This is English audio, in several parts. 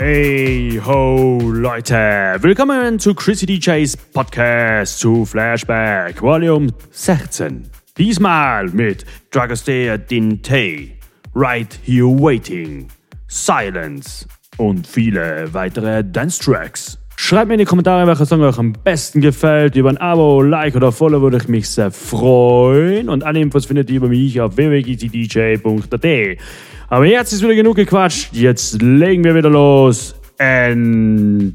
Hey ho Leute, willkommen zu Chrissy DJs Podcast zu Flashback Volume 16. Diesmal mit Dragostea Dinte, Right Here Waiting, Silence und viele weitere Dance Tracks. Schreibt mir in die Kommentare, welcher Song euch am besten gefällt. Über ein Abo, Like oder Follow würde ich mich sehr freuen. Und alle Infos findet ihr über mich auf www.gtdj.at. Aber jetzt ist wieder genug gequatscht. Jetzt legen wir wieder los. Enjoy!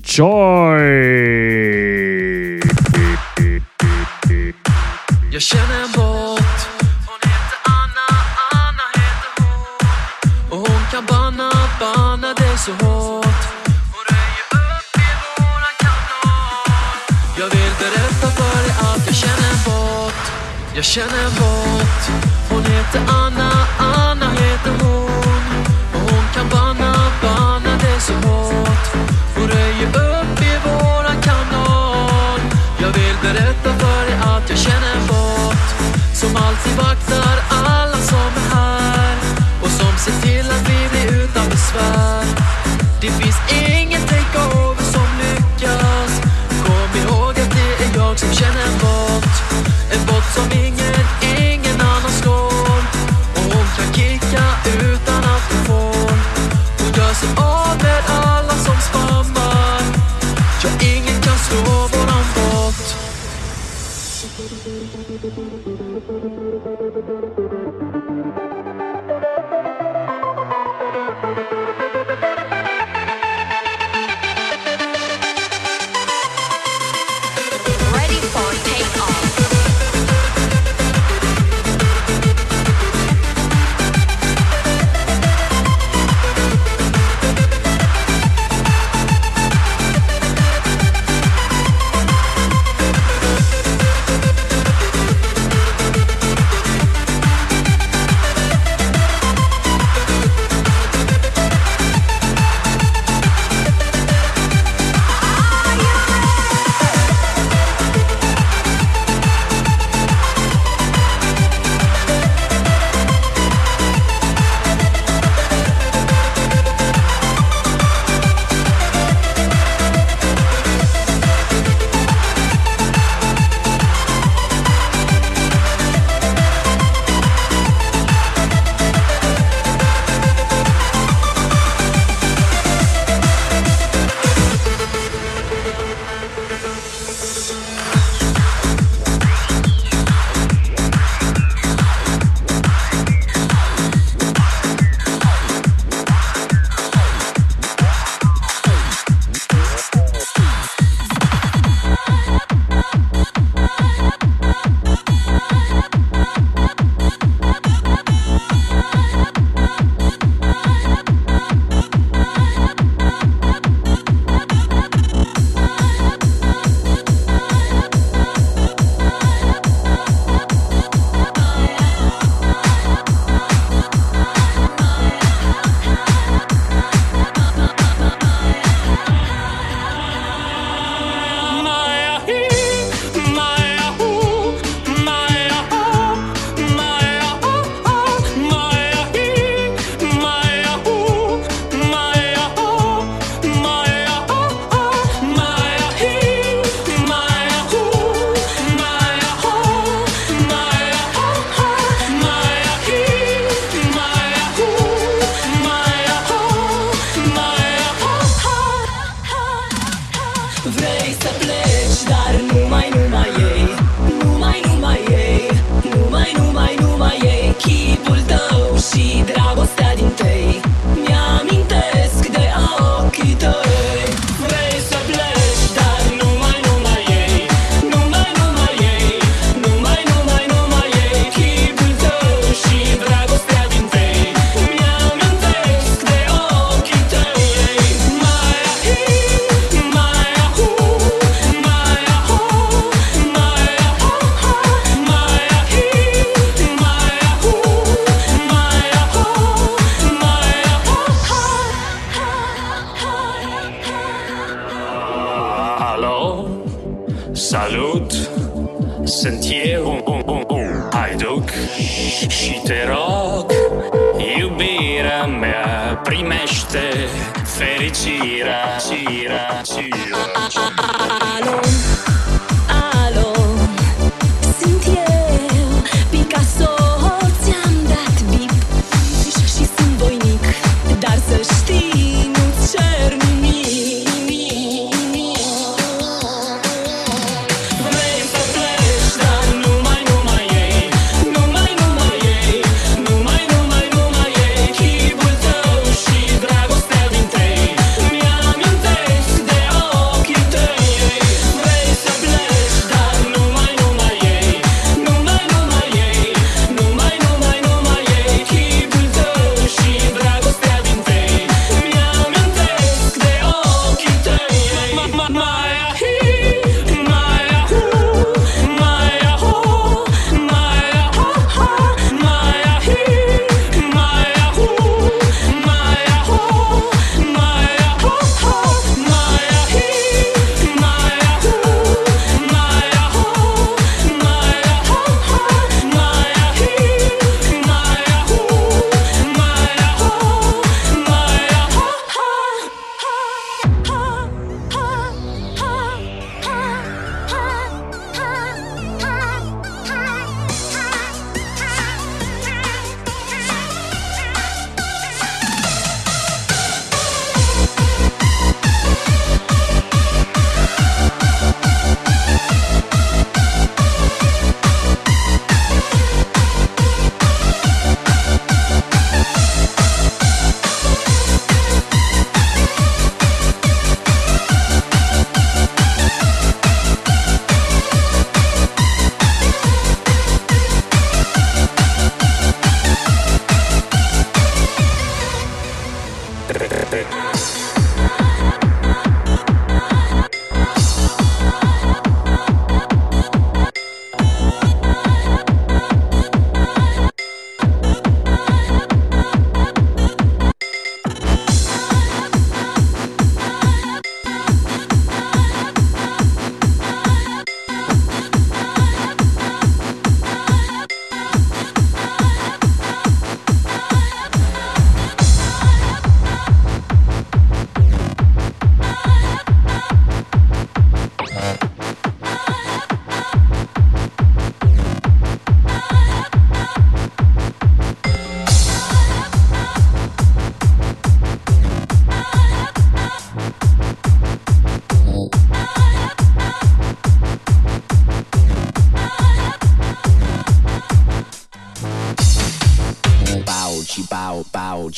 Jag känner Jag känner en båt Hon heter Anna, Anna heter hon. Och hon kan banna, banna det så hårt. Hon röjer upp i våran kanal Jag vill berätta för dig att jag känner en båt Som alltid vaktar alla som är här. Och som ser till att vi blir utan besvär. Det finns ingen takeover som lyckas. Kom ihåg att det är jag som känner en båt en båt som ingen, ingen annan slår Och hon kan kicka utan att hon får Hon gör sig av med alla som spammar. Ja, ingen kan slå våran båt Ready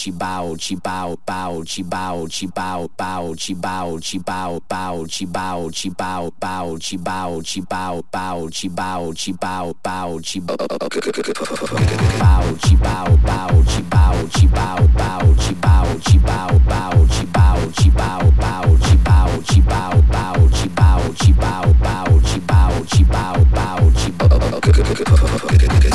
chi bao chi bao bao chi bao chi bao bao chi bao chi bao bao chi bao chi bao bao chi bao chi bao bao chi bao chi bao bao chi bao chi bao bao chi bao chi bao bao chi bao chi bao bao chi bao chi bao bao chi bao chi bao bao chi bao chi bao bao chi bao chi bao bao chi bao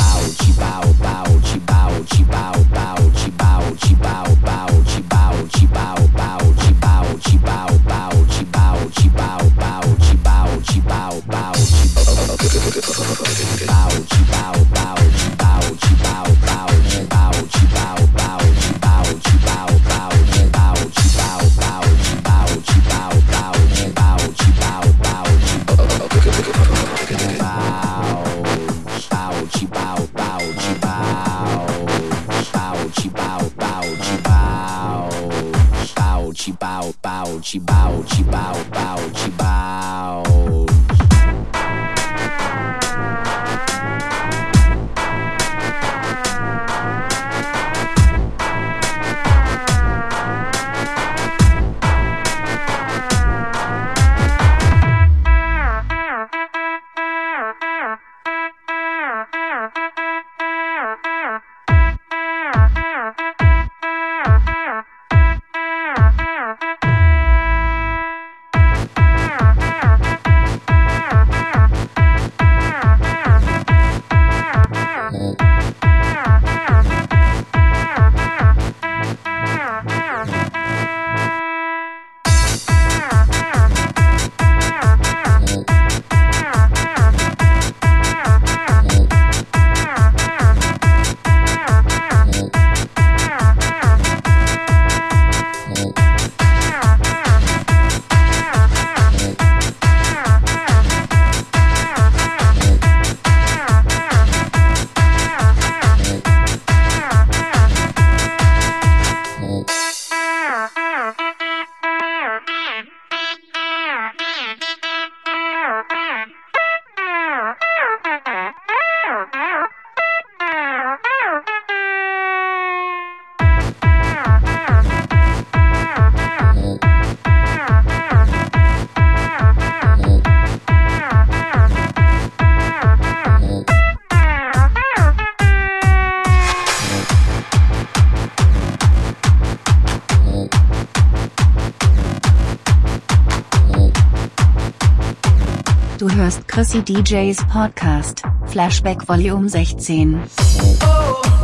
bow, bow. Pussy DJs Podcast, Flashback Volume 16. Oh.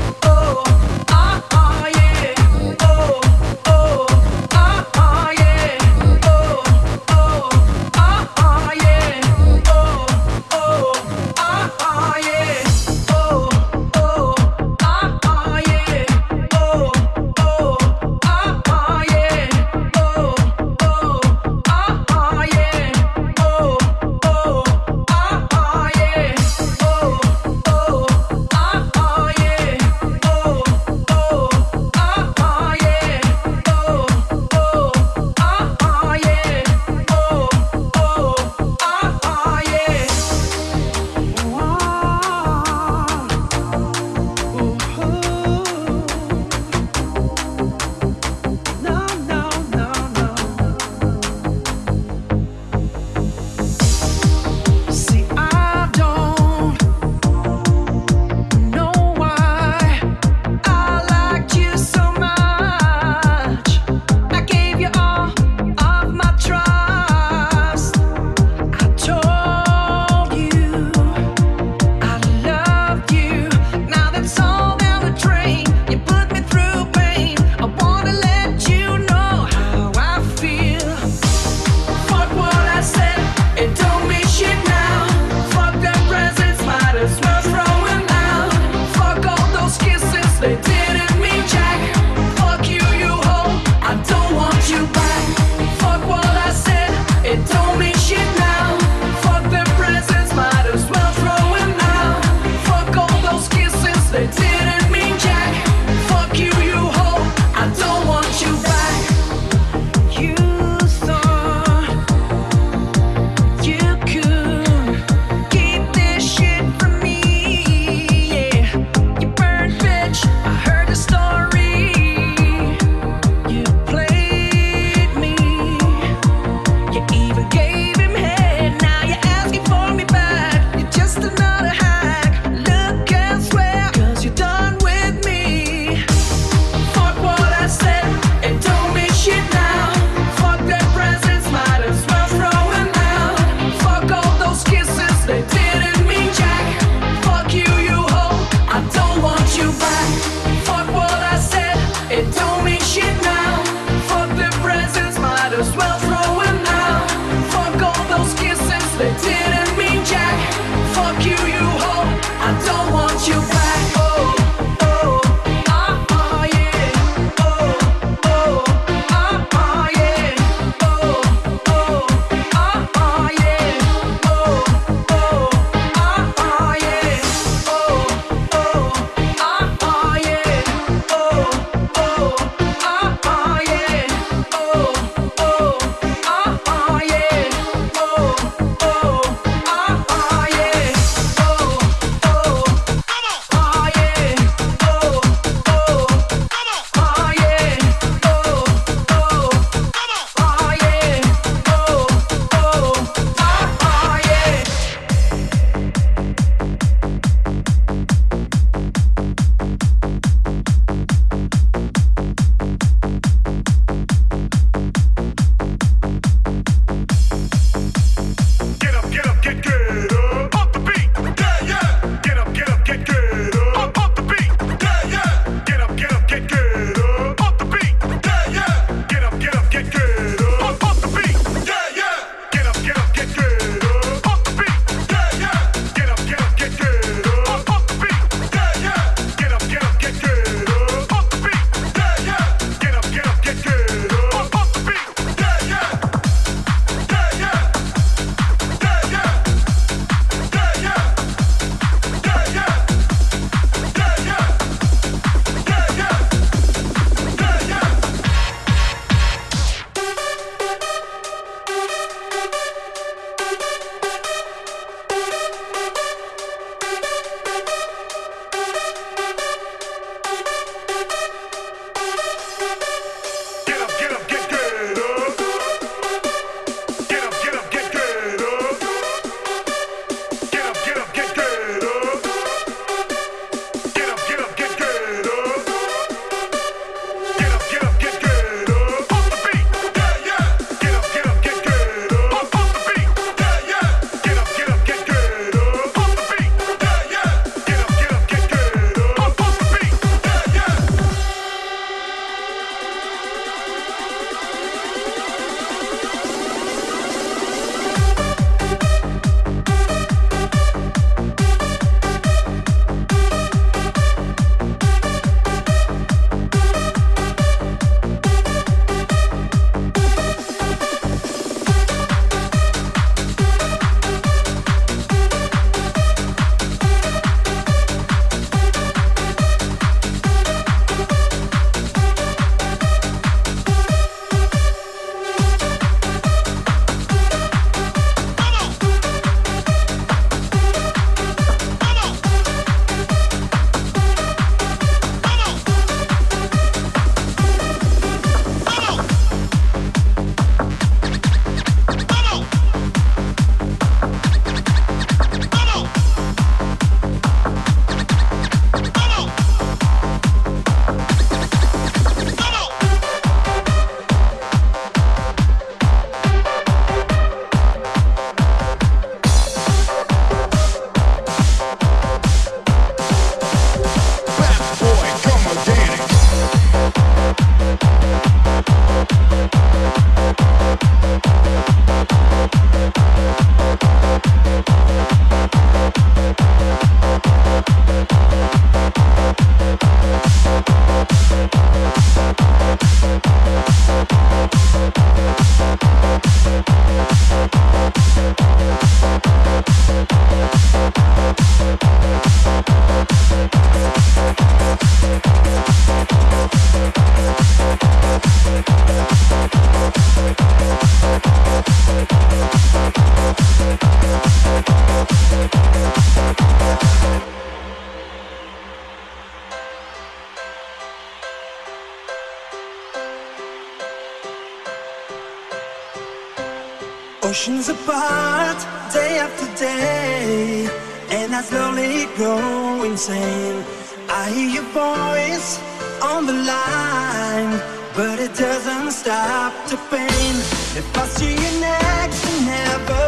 oceans apart, day after day, and I slowly go insane. I hear your voice on the line, but it doesn't stop the pain. If I see you next to never,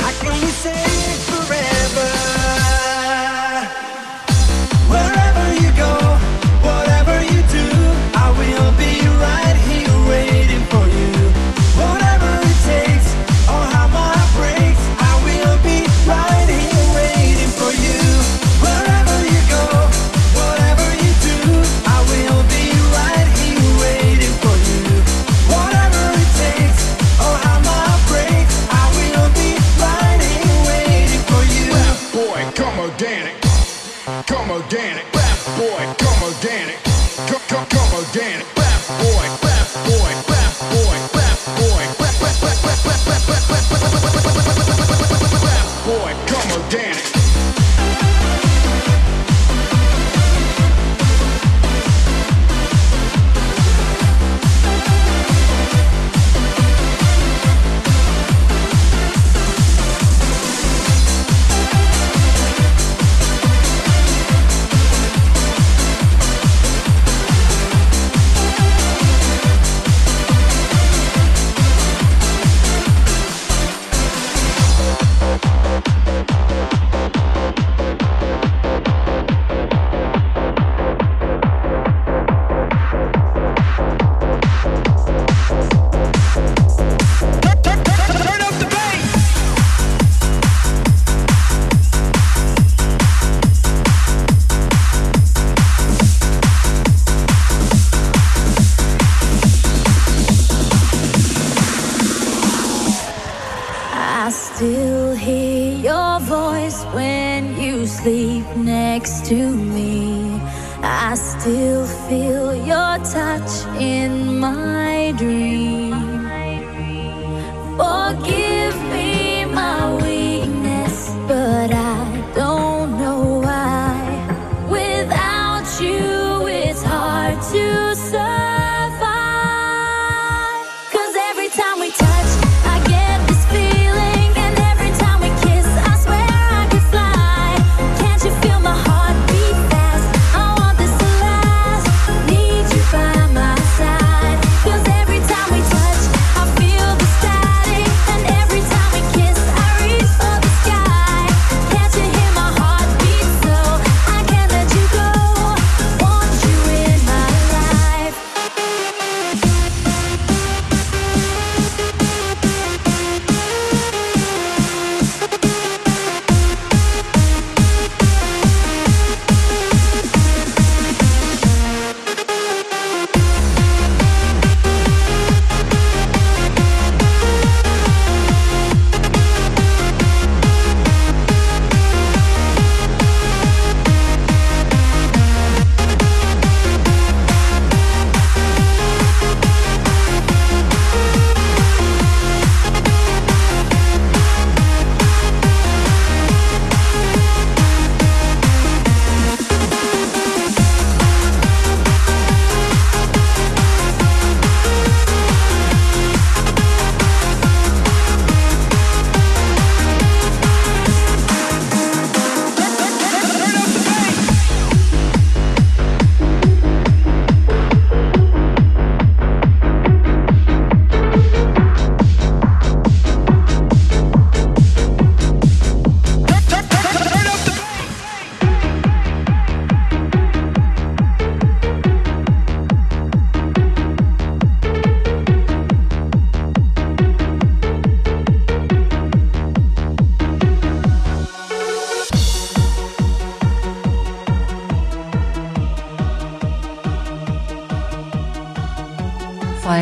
how can we say?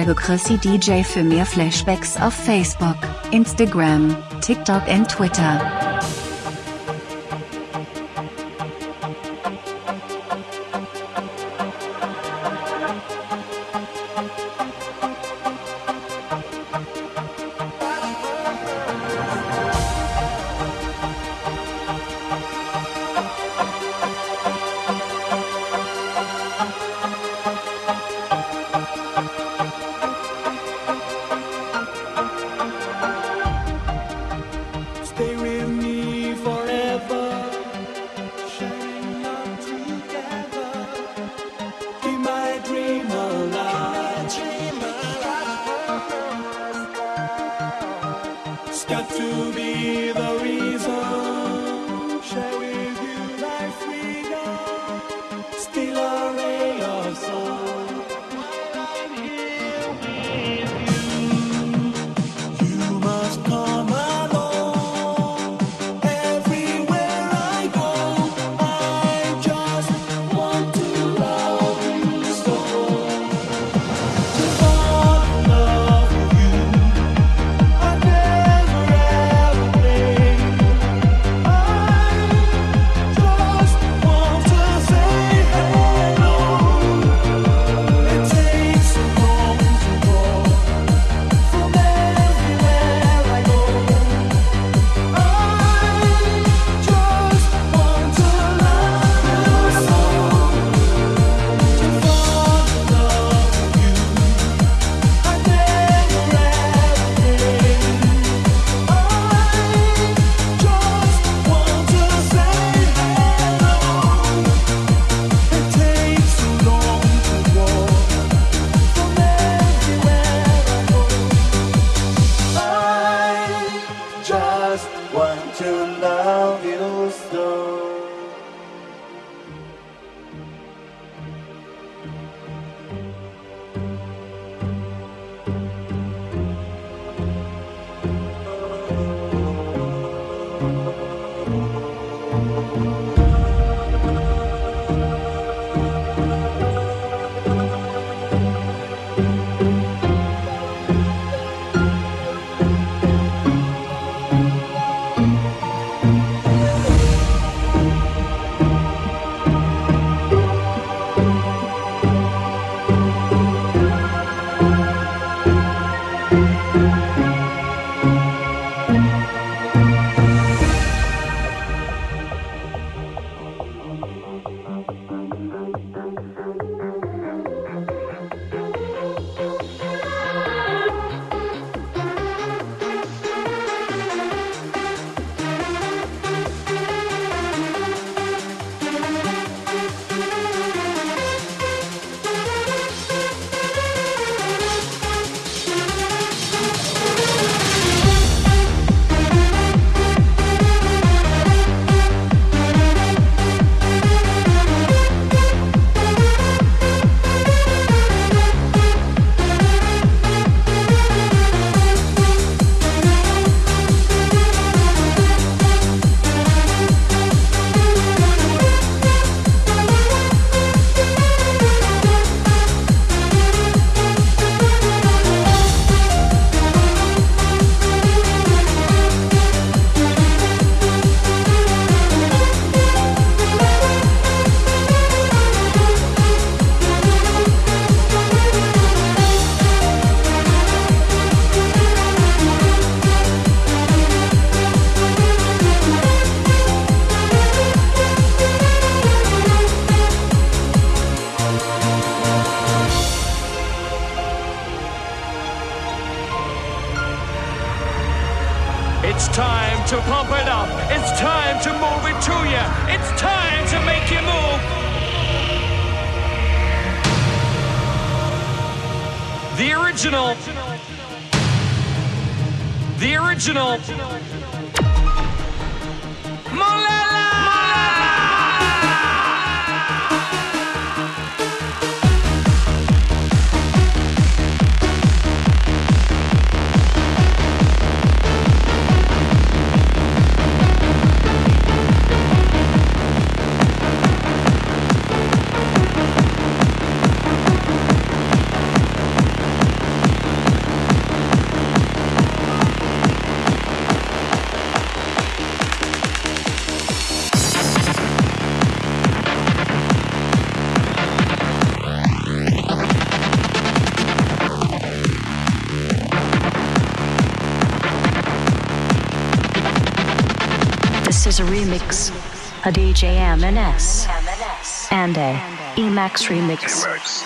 schreibe Chrissy DJ für mehr Flashbacks auf Facebook, Instagram, TikTok und Twitter. DJ MNS, and a Emaxx remix.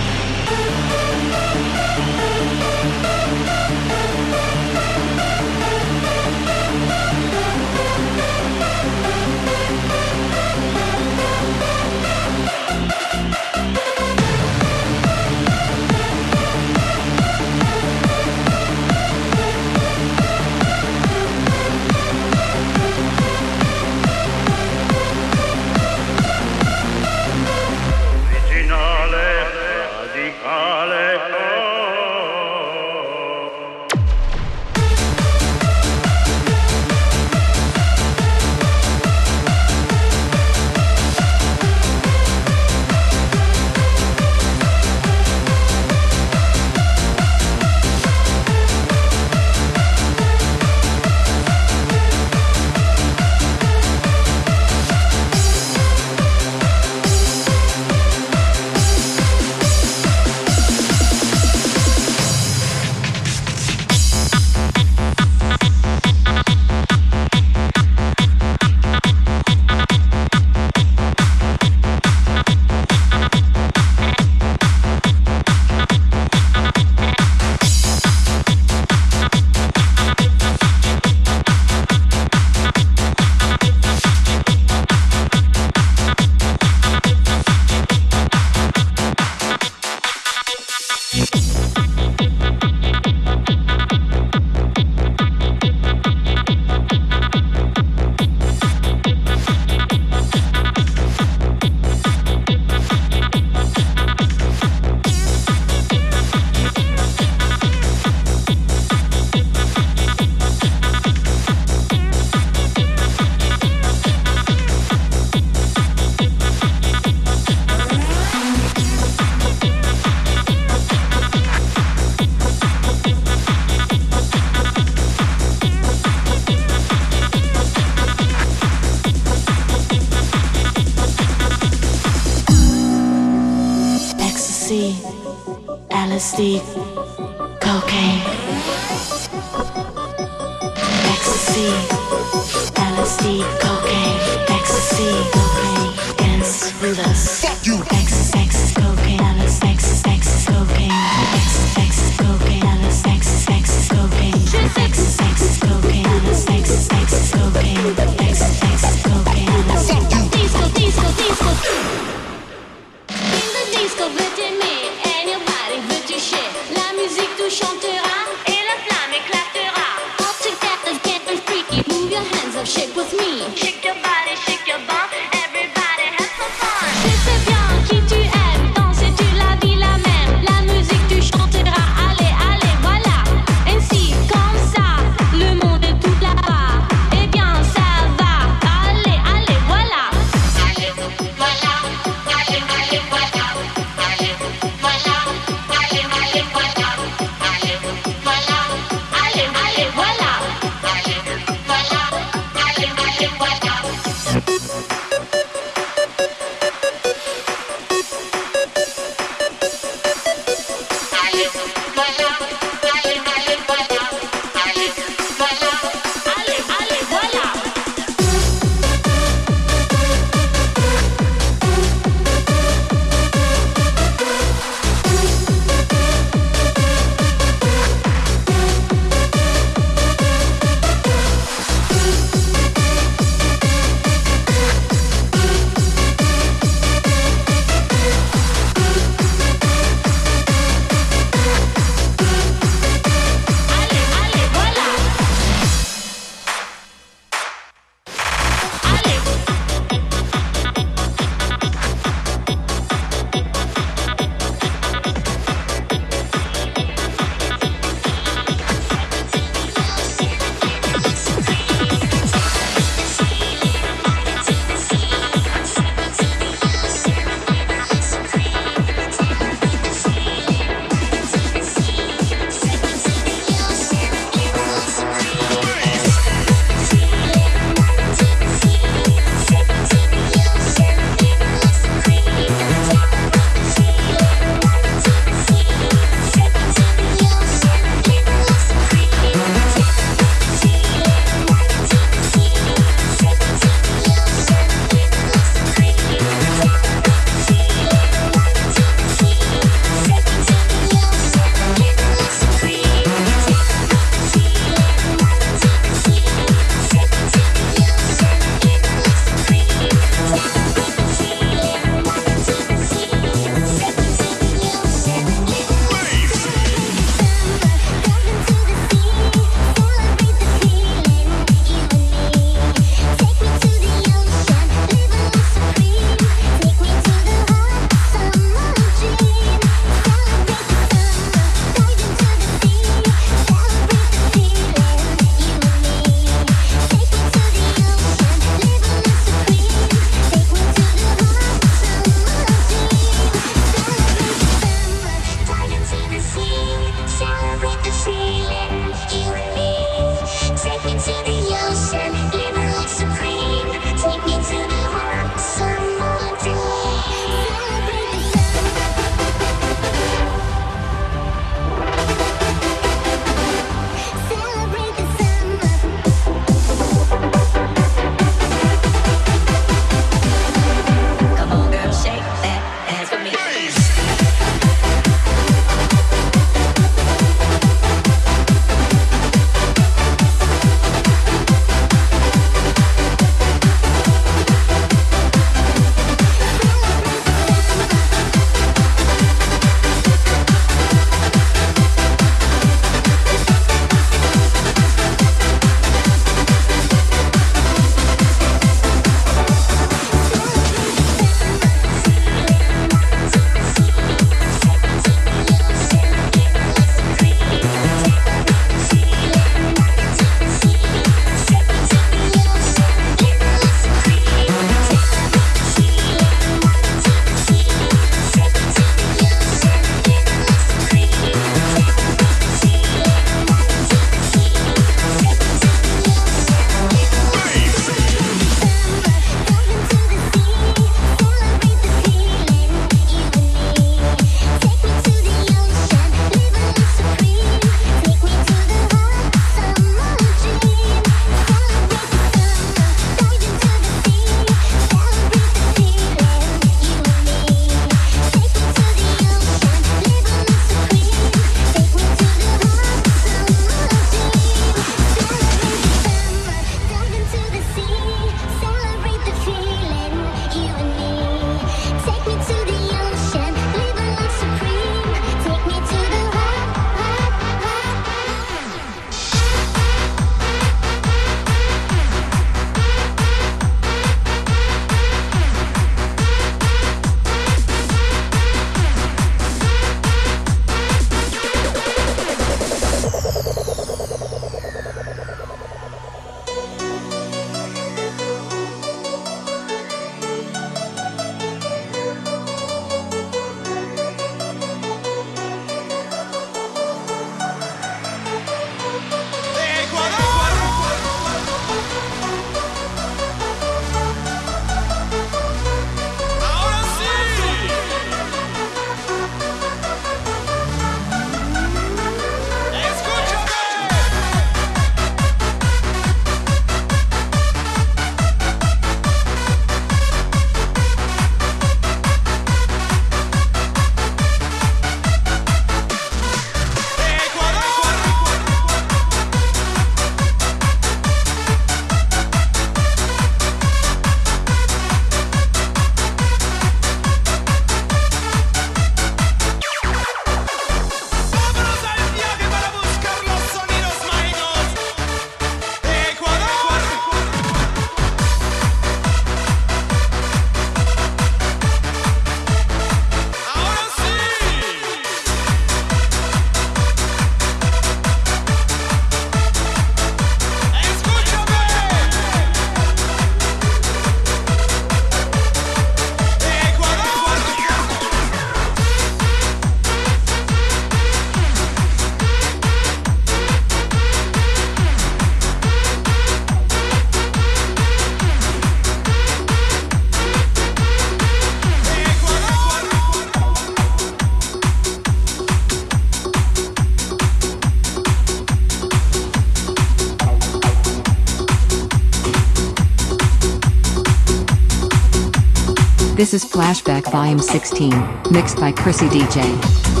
This is Flashback Volume 16, mixed by Chrisi DJ.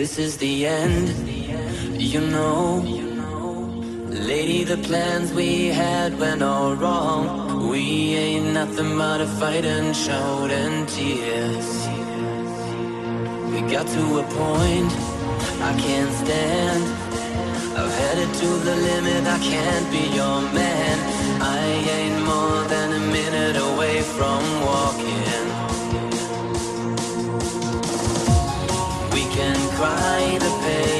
This is the end, you know. Lady, the plans we had went all wrong. We ain't nothing but a fight and shout and tears. We got to a point I can't stand. I've headed to the limit, I can't be your man. I ain't more than a minute away from walking. by the page.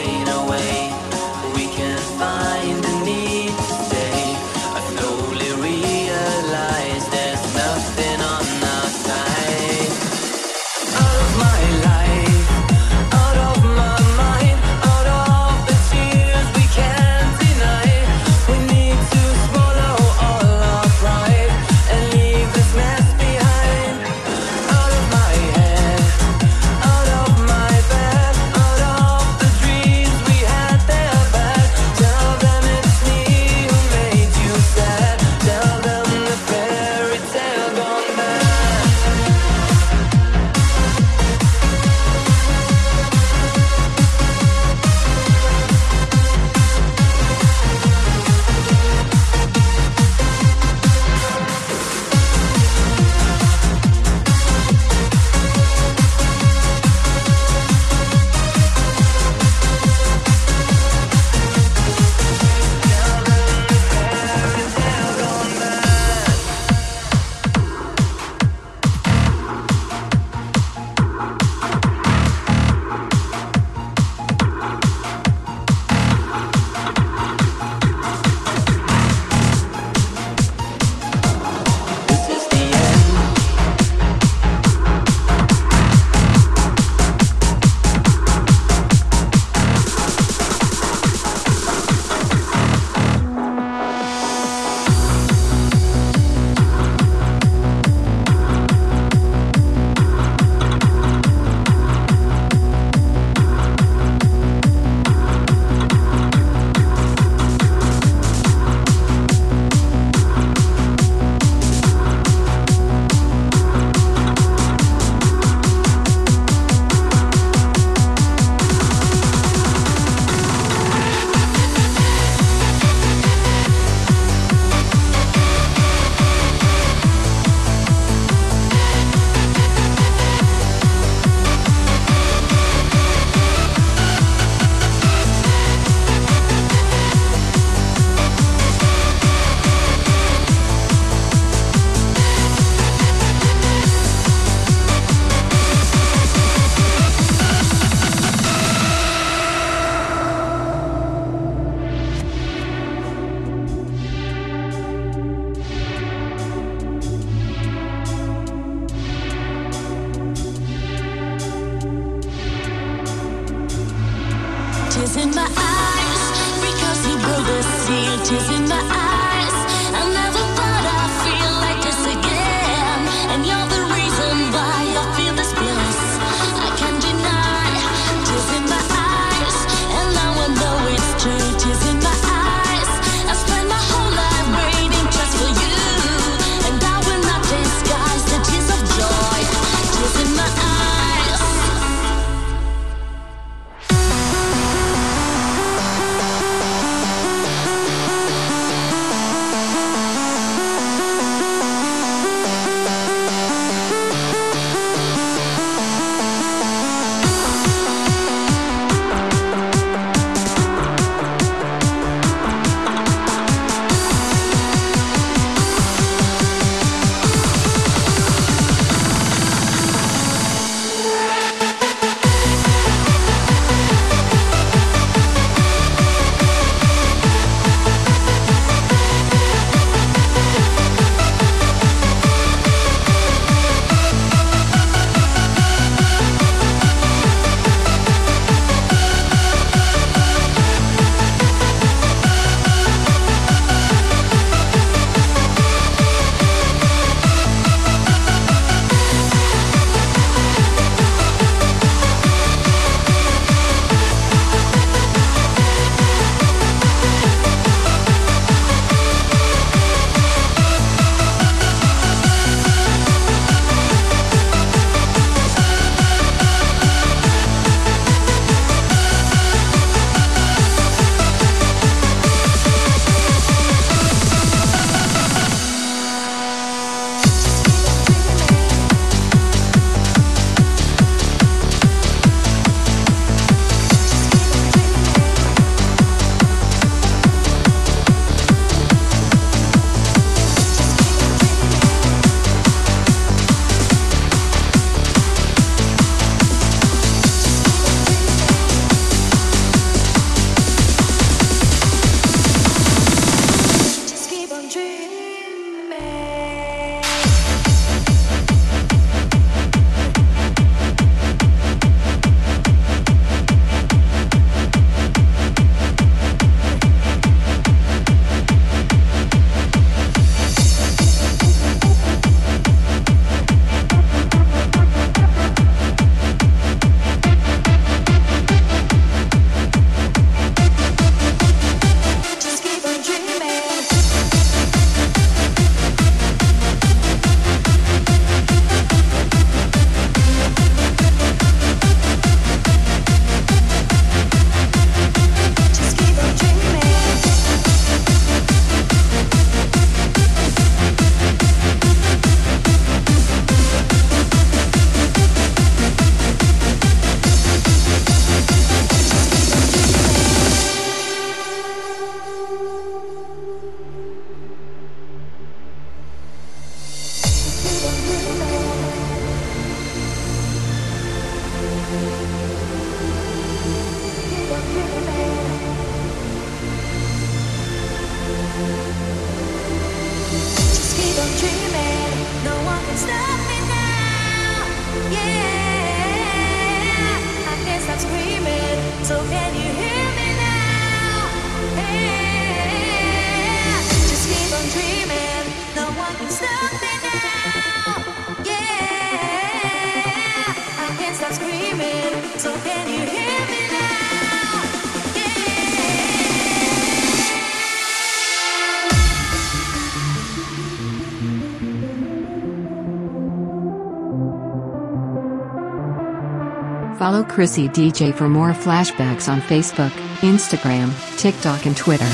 Chrisi DJ for more flashbacks on Facebook, Instagram, TikTok, and Twitter.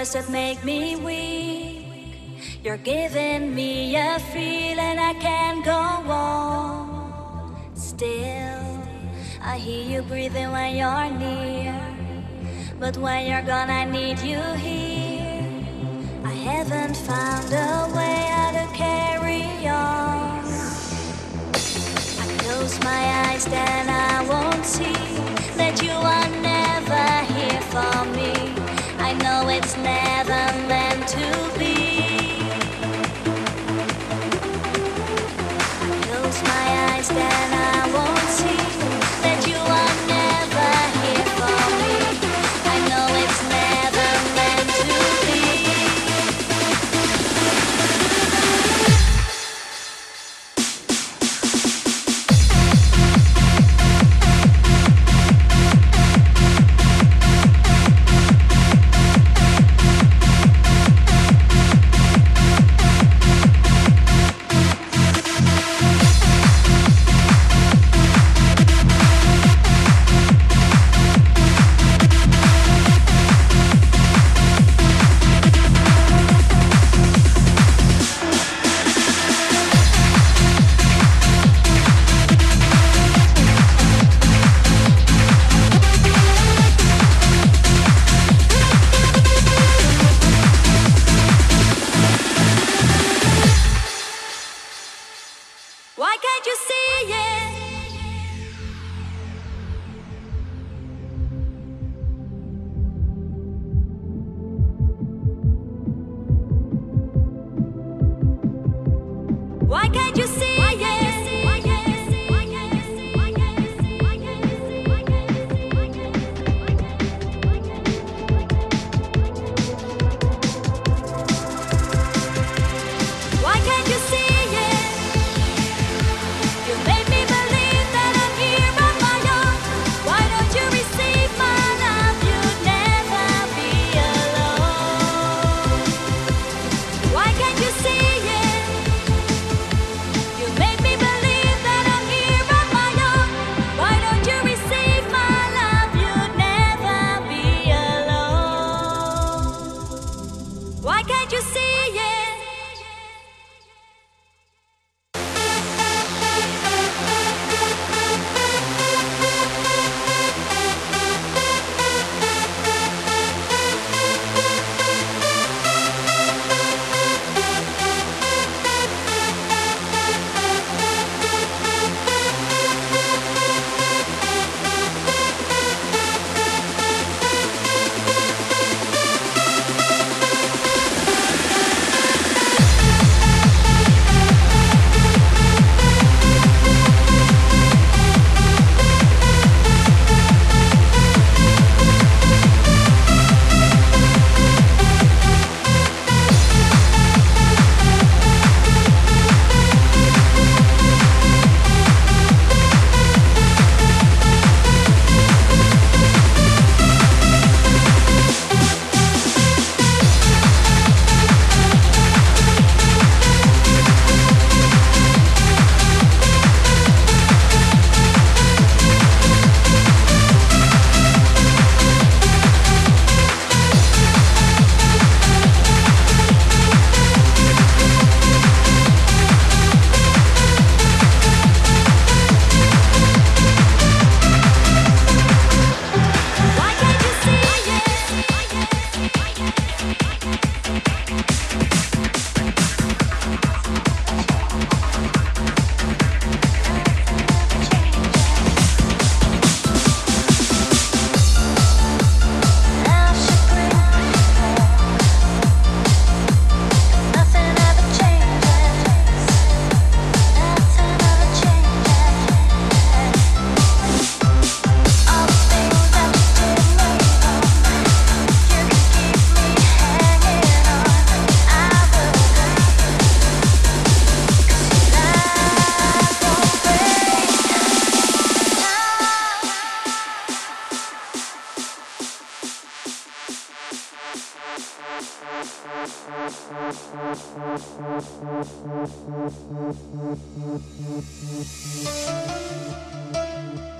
That make me weak. You're giving me a feeling I can't go on. Still, I hear you breathing when you're near. But when you're gone, I need you here. I haven't found a way how to carry on. I close my eyes, then I won't see that you are never here for me. Thank you.